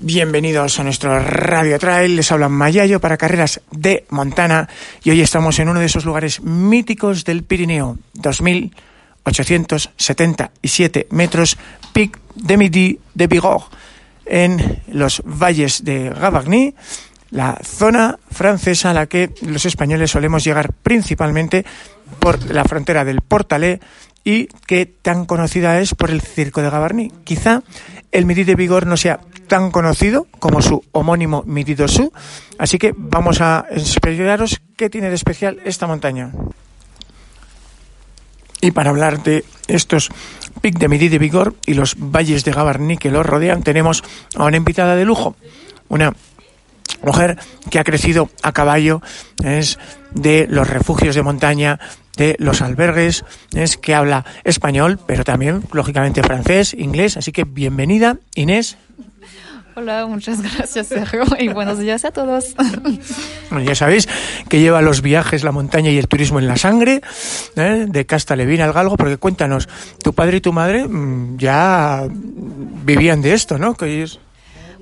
Bienvenidos a nuestro Radio Trail. Les habla Mayayo para carreras de Montana y hoy estamos en uno de esos lugares míticos del Pirineo, 2877 metros, Pic de Midi de Bigorre, en los valles de Gavarnie, la zona francesa a la que los españoles solemos llegar principalmente por la frontera del Portalé y que tan conocida es por el circo de Gavarnie. Quizá el Midi de Vigor no sea tan conocido como su homónimo Midi Dosu, así que vamos a explicaros qué tiene de especial esta montaña. Y para hablar de estos pic de Midi de Vigor y los valles de Gavarnie que los rodean, tenemos a una invitada de lujo, una mujer que ha crecido a caballo, es de los refugios de montaña, de los albergues, es que habla español, pero también, lógicamente, francés, inglés. Así que bienvenida, Inés. Hola, muchas gracias Sergio y buenos días a todos. Bueno, ya sabéis que lleva los viajes, la montaña y el turismo en la sangre, ¿eh? de Casta Levina al Galgo, porque cuéntanos, tu padre y tu madre mm, ya vivían de esto, ¿no? Que.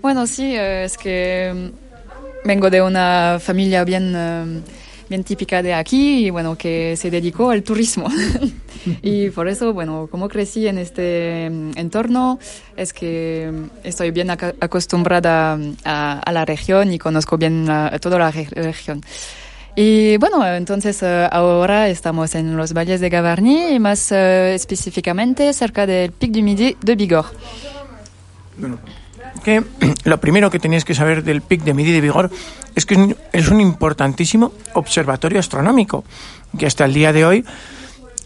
Bueno, sí, eh, es que mm, vengo de una familia bien... Bien típica de aquí y bueno, que se dedicó al turismo. y por eso, bueno, como crecí en este mm, entorno, es que mm, estoy bien acostumbrada mm, a, la región y conozco bien toda la región. Y bueno, entonces eh, ahora estamos en los valles de Gavarnie y más eh, específicamente cerca del Pic du Midi de Bigorre. Que lo primero que tenéis que saber del Pic de Midi de Vigor es que es un importantísimo observatorio astronómico que hasta el día de hoy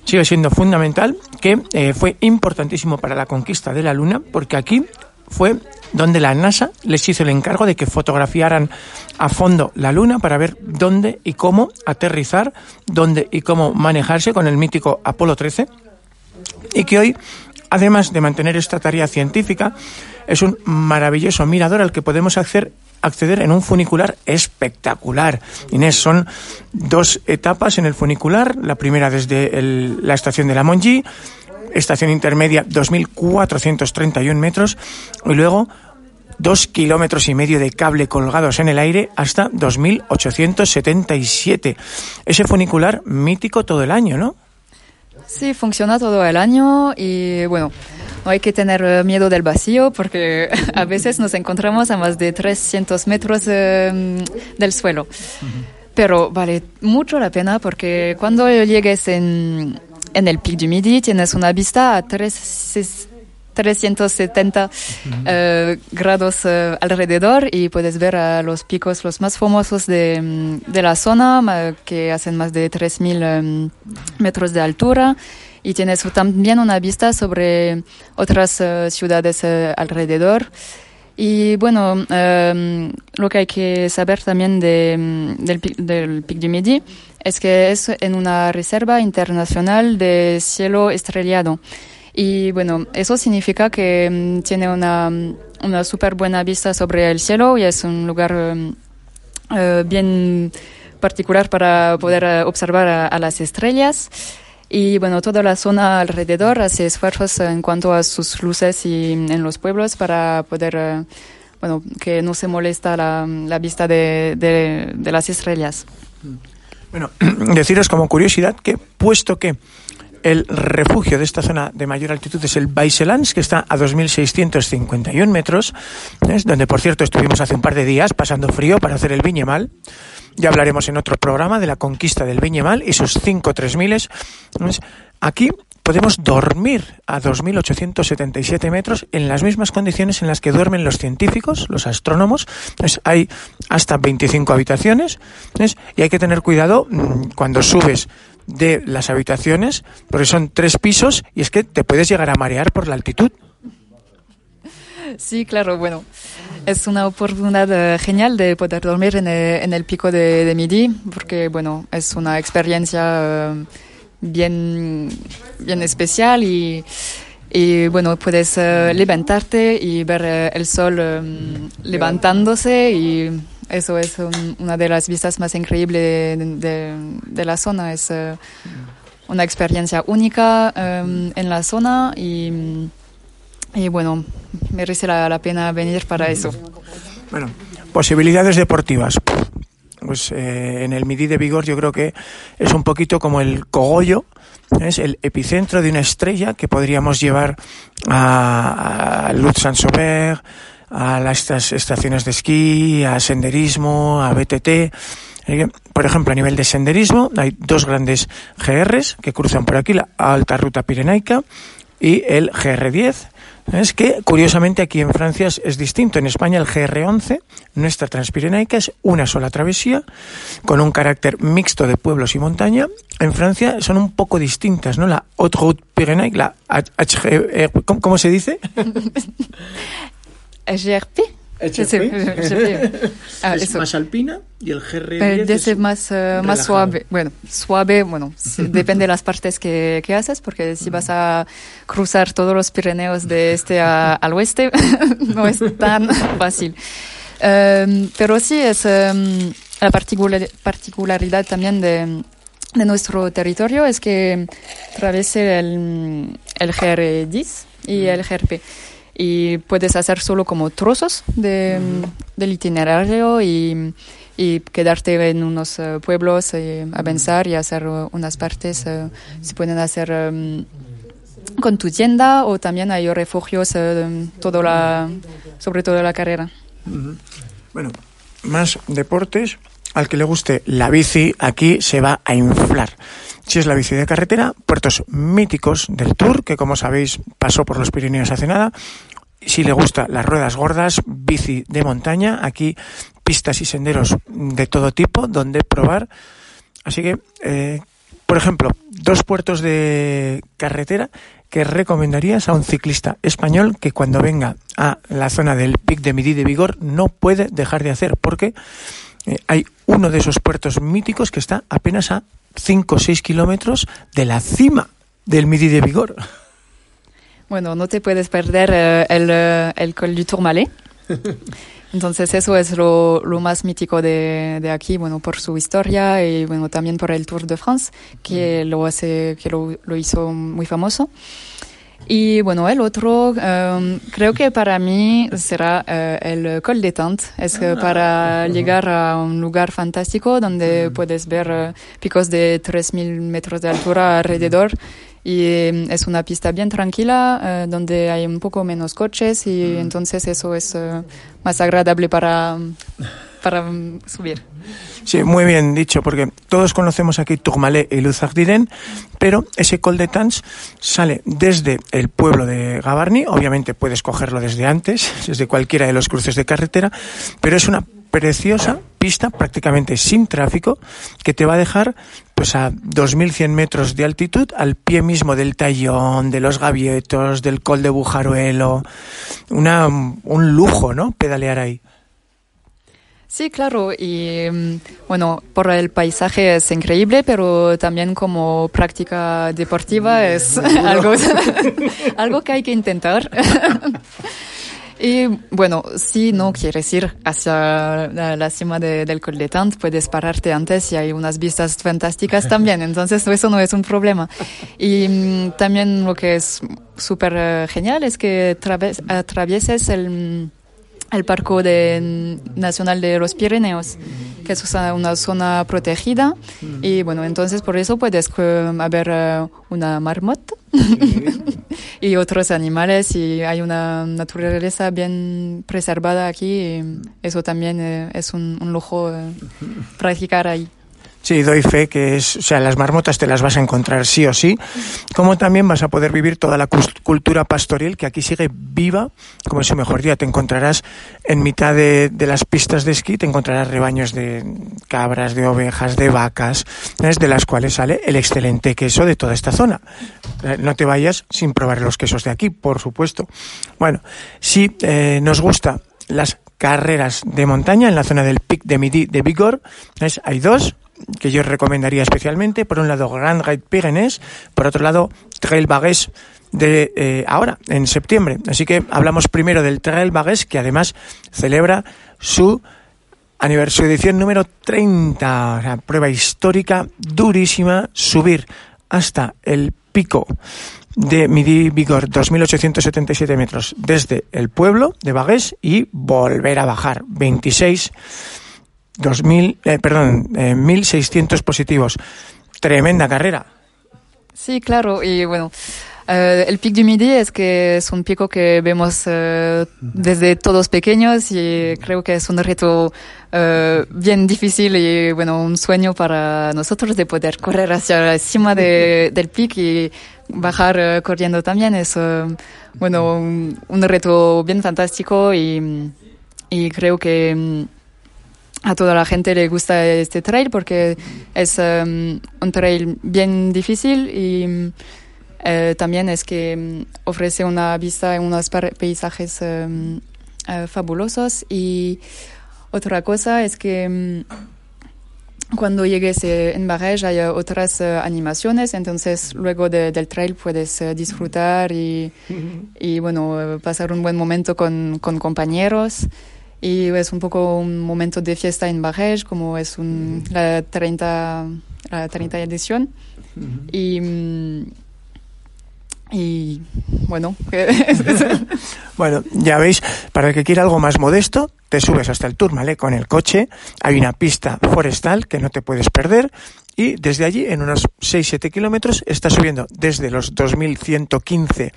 sigue siendo fundamental, que eh, fue importantísimo para la conquista de la Luna, porque aquí fue donde la NASA les hizo el encargo de que fotografiaran a fondo la Luna para ver dónde y cómo aterrizar, dónde y cómo manejarse con el mítico Apolo 13, y que hoy, además de mantener esta tarea científica, es un maravilloso mirador al que podemos acceder, en un funicular espectacular. Inés, son dos etapas en el funicular. La primera desde la estación de la Monji, estación intermedia 2.431 metros, y luego dos kilómetros y medio de cable colgados en el aire hasta 2.877. Ese funicular mítico todo el año, ¿no? Sí, funciona todo el año y bueno, no hay que tener eh, miedo del vacío porque a veces nos encontramos a más de 300 metros eh, del suelo. Pero vale mucho la pena porque cuando llegues en, en el Pic du Midi tienes una vista a 370 eh, grados alrededor y puedes ver a los picos los más famosos de, de la zona que hacen más de 3.000 metros de altura y tienes también una vista sobre otras eh, ciudades eh, alrededor. Y bueno, em, lo que hay que saber también de, mm, del, del Pic du Midi es que es en una reserva internacional de cielo estrellado. Y bueno, eso significa que mm, tiene una, mm, una súper buena vista sobre el cielo y es un lugar em, eh, bien particular para poder observar a las estrellas. Y bueno, toda la zona alrededor hace esfuerzos en cuanto a sus luces y en los pueblos para poder, eh, bueno, que no se molesta la, vista de, de, las estrellas. Bueno, deciros como curiosidad que puesto que el refugio de esta zona de mayor altitud es el Baiselans, que está a 2.651 metros, donde por cierto estuvimos hace un par de días pasando frío para hacer el Viñemal. Ya hablaremos en otro programa de la conquista del Viñemal y sus cinco tres miles. Aquí podemos dormir a 2.877 metros en las mismas condiciones en las que duermen los científicos, los astrónomos. Hay hasta 25 habitaciones y hay que tener cuidado mm, cuando subes de las habitaciones, porque son tres pisos y es que te puedes llegar a marear por la altitud. Sí, claro, bueno, es una oportunidad eh, genial de poder dormir en el, pico de, Midi, porque, bueno, es una experiencia eh, bien, bien especial y, y bueno, puedes eh, levantarte y ver el sol levantándose y eso es una de las vistas más increíbles de, de, la zona. Es una experiencia única en la zona y y bueno, merece la, pena venir para eso. Bueno, posibilidades deportivas. Pues eh, en el Midi de Vigor yo creo que es un poquito como el cogollo, es el epicentro de una estrella que podríamos llevar a, a Lutz Saint-Sauveur, a las estaciones de esquí, a senderismo, a BTT. Eh, por ejemplo, a nivel de senderismo, hay dos grandes GRs que cruzan por aquí, la alta ruta pirenaica y el GR10. Es que, curiosamente, aquí en Francia es, distinto. En España el GR11, nuestra transpirenaica, es una sola travesía, con un carácter mixto de pueblos y montaña. En Francia son un poco distintas, ¿no? La Haute Route Pyrénéique, la HG... ¿Cómo, cómo se dice? GRP. Ah, es eso. más alpina y el GR10 es, más, uh, más suave. Bueno, suave, bueno, depende de las partes que, que, haces, porque si vas a cruzar todos los Pirineos de este a, al oeste, no es tan fácil. Um, pero sí es um, la particular, particularidad también de, de, nuestro territorio es que atraviesa el, el GR10 y el GRP y puedes hacer solo como trozos de, del itinerario y, y, quedarte en unos uh, pueblos y avanzar y hacer uh, unas partes. Uh, se pueden hacer um, con tu tienda o también hay refugios todo la, sobre todo la carrera. -huh. Bueno, más deportes. Al que le guste la bici, aquí se va a inflar. Si es la bici de carretera, puertos míticos del Tour, que como sabéis pasó por los Pirineos hace nada. Si le gusta las ruedas gordas, bici de montaña, aquí pistas y senderos de todo tipo donde probar. Así que, eh, por ejemplo, dos puertos de carretera que recomendarías a un ciclista español que cuando venga a la zona del Pic de Midi de Vigor no puede dejar de hacer, porque eh, hay uno de esos puertos míticos que está apenas a 5 o 6 kilómetros de la cima del Midi de Vigor. Bueno, no te puedes perder uh, el, uh, el Col du Tourmalet. Entonces eso es lo, lo más mítico de, de, aquí, bueno, por su historia y bueno, también por el Tour de France, que lo hace, que lo, lo hizo muy famoso. Y bueno, el otro, um, creo que para mí será uh, el Col de Tente. Es ah, para uh -huh. llegar a un lugar fantástico donde uh -huh. puedes ver uh, picos de 3.000 metros de altura alrededor. Y eh, es una pista bien tranquila, uh, donde hay un poco menos coches y entonces eso es más agradable para, para subir. Sí, muy bien dicho, porque todos conocemos aquí Tourmalet y Luzardiren, pero ese Col de Tans sale desde el pueblo de Gavarni, obviamente puedes cogerlo desde antes, desde cualquiera de los cruces de carretera, pero es una preciosa pista prácticamente sin tráfico que te va a dejar pues a 2100 metros de altitud al pie mismo del Tallón, de los Gavietos, del Col de Bujaruelo. Una, un lujo, ¿no? Pedalear ahí. Sí, claro, y bueno, por el paisaje es increíble, pero también como práctica deportiva es algo, algo que hay que intentar. Y bueno, si no quieres ir hacia la, la cima de, del Col de Tant, puedes pararte antes y hay unas vistas fantásticas también. Entonces, eso no es un problema. Y también lo que es súper uh, genial es que atravieses el el Parque de, Nacional de los Pirineos, que es una zona protegida. Y bueno, entonces por eso puedes uh, haber uh, una marmota y otros animales y hay una naturaleza bien preservada aquí. Y eso también uh, es un, un lujo practicar ahí. Sí, doy fe que es, o sea, las marmotas te las vas a encontrar sí o sí, como también vas a poder vivir toda la cultura pastoril que aquí sigue viva, como ese mejor día te encontrarás en mitad de, las pistas de esquí, te encontrarás rebaños de cabras, de ovejas, de vacas, de las cuales sale el excelente queso de toda esta zona. Eh, no te vayas sin probar los quesos de aquí, por supuesto. Bueno, si eh, nos gusta las carreras de montaña en la zona del Pic de Midi de Vigor, hay dos, que yo recomendaría especialmente. Por un lado, Grand Raid Pyrenees, por otro lado, Trail Bagués de eh, ahora, en septiembre. Así que hablamos primero del Trail Bagués, que además celebra su aniversario edición número 30. O prueba histórica durísima, subir hasta el pico de Midi Vigor, 2.877 metros desde el pueblo de Bagués y volver a bajar, 26, 2000, eh, perdón, 1.600 positivos. Tremenda carrera. Sí, claro, y bueno, eh, el Pic du Midi es que es un pico que vemos eh, desde todos pequeños y creo que es un reto eh, bien difícil y bueno, un sueño para nosotros de poder correr hacia encima de, del pic y bajar corriendo también. Es bueno, un, un, reto bien fantástico y, y creo que mm, a toda la gente le gusta este trail porque es um, un trail bien difícil y uh, también es que um, ofrece una vista en unos paisajes um, uh, fabulosos. Y otra cosa es que cuando llegues eh, en Barège hay otras uh, animaciones, entonces luego de, del trail puedes disfrutar y, y, bueno, pasar un buen momento con, con compañeros y es un poco un momento de fiesta en Barège, como es un, la 30, la 30 edición. Uh -huh. Y mm, y bueno, bueno, ya veis, para el que quiera algo más modesto, te subes hasta el Tourmalet con el coche, hay una pista forestal que no te puedes perder y desde allí en unos 6-7 kilómetros estás subiendo desde los 2115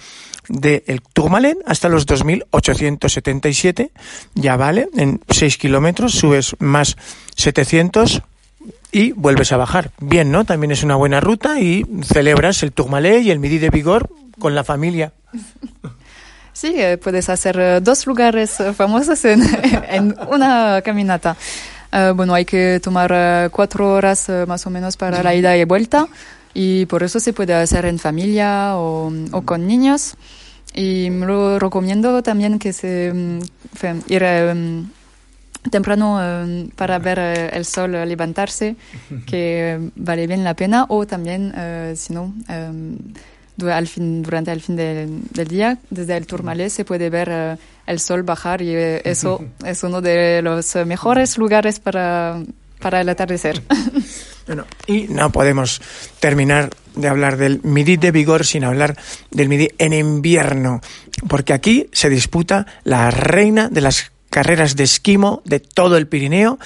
del Tourmalet hasta los 2877, ya vale, en 6 kilómetros subes más 700 y vuelves a bajar. Bien, ¿no? También es una buena ruta y celebras el Tourmalet y el Midi de Vigor con la familia. Sí, eh, puedes hacer eh, dos lugares eh, famosos en, en una caminata. Uh, bueno, hay que tomar uh, cuatro horas uh, más o menos para la ida y vuelta y por eso se puede hacer en familia o, o con niños. Y lo recomiendo también que se um, ir um, temprano um, para ver el sol levantarse, que vale bien la pena, o también, si no, al fin, durante el fin de, del día, desde el Tourmalet se puede ver uh, el sol bajar y uh, eso es uno de los mejores lugares para, para el atardecer. Bueno, y no podemos terminar de hablar del Midi de Vigor sin hablar del Midi en invierno, porque aquí se disputa la reina de las carreras de esquimo de todo el Pirineo,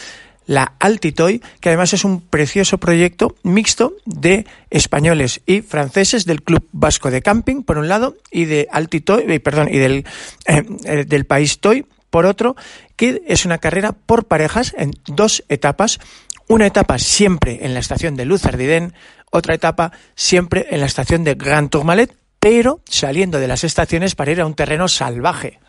la Altitoy, que además es un precioso proyecto mixto de españoles y franceses del Club Vasco de Camping, por un lado, y de Altitoy, eh, perdón, y del, eh, del País Toy, por otro, que es una carrera por parejas en dos etapas. Una etapa siempre en la estación de Luzardiden, otra etapa siempre en la estación de Grand Tourmalet, pero saliendo de las estaciones para ir a un terreno salvaje.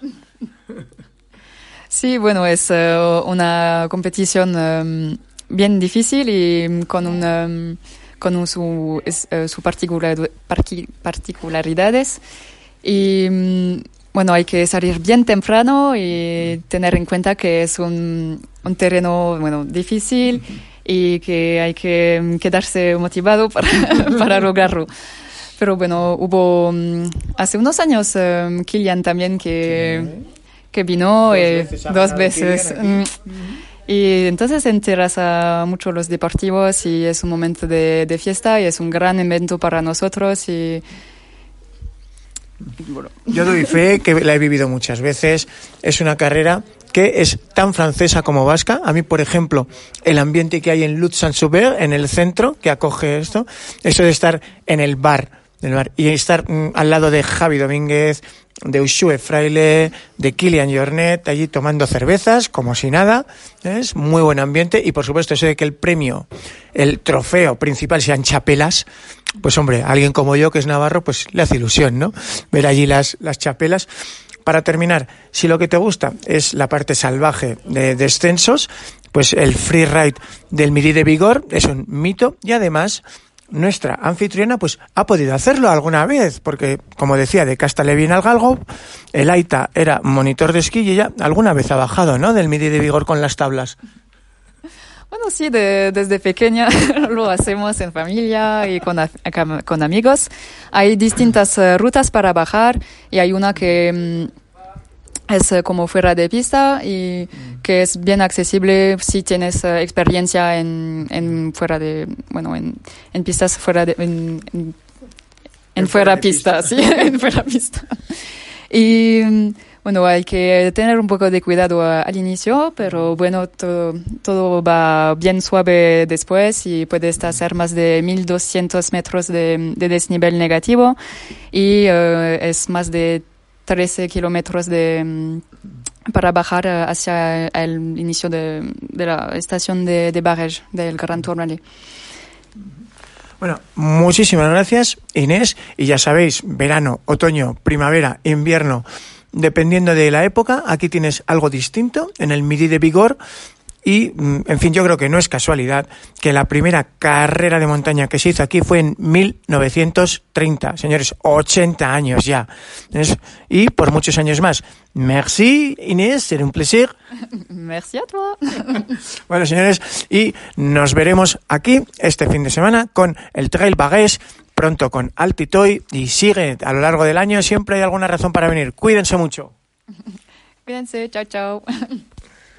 Sí, bueno, es uh, una competición um, bien difícil y con, un, um, con un, su, es, uh, su particular, particularidades. Y um, bueno, hay que salir bien temprano y tener en cuenta que es un, un terreno bueno, difícil y que hay que quedarse motivado para, para lograrlo. Pero bueno, hubo hace unos años Kilian también que que vino dos eh, veces. Dos veces. Mm. Y entonces se interesa mucho los deportivos y es un momento de, de, fiesta y es un gran evento para nosotros y bueno, yo doy fe que la he vivido muchas veces. Es una carrera que es tan francesa como vasca. A mí, por ejemplo, el ambiente que hay en Lutz Saint-Sauveur, en el centro, que acoge esto, eso de estar en el bar, del bar y estar mm, al lado de Javi Domínguez, de Ushue Fraile, de Kilian Jornet, allí tomando cervezas, como si nada. Es muy buen ambiente y, por supuesto, eso de que el premio, el trofeo principal sean chapelas, pues hombre, alguien como yo, que es navarro, pues le hace ilusión, ¿no? Ver allí las, las chapelas. Para terminar, si lo que te gusta es la parte salvaje de descensos, pues el free ride del Midi de Vigor es un mito y además nuestra anfitriona pues ha podido hacerlo alguna vez, porque como decía, de Castalevin al Galgo, el Aita era monitor de esquí y ella alguna vez ha bajado, ¿no? Del midi de vigor con las tablas. Bueno, sí, de, desde pequeña lo hacemos en familia y con, con amigos. Hay distintas uh, rutas para bajar y hay una que... Es uh, como fuera de pista y que es bien accesible si tienes uh, experiencia en, en, fuera de bueno en, en pistas fuera de en, En fuera pista, sí, en fuera pista. Y mm, bueno, hay que tener un poco de cuidado a- al inicio, pero bueno, todo, todo va bien suave después y puedes hacer más de 1200 metros de, de desnivel negativo y eh, es más de 13 kilómetros de, mm, para bajar eh, hacia el inicio de, de la estación de, de Barèges del Grand Tourmalet. Bueno, muchísimas gracias, Inés. Y ya sabéis, verano, otoño, primavera, invierno, dependiendo de la época, aquí tienes algo distinto en el Midi de Vigor. Y, mm, en fin, yo creo que no es casualidad que la primera carrera de montaña que se hizo aquí fue en 1930. Señores, 80 años ya. Es- y por muchos años más. Merci, Inés, será un placer. Merci à toi. Bueno, señores, y nos veremos aquí este fin de semana con el Trail Bagués, pronto con Altitoy y sigue a lo largo del año. Siempre hay alguna razón para venir. Cuídense mucho. Cuídense, chao, chao.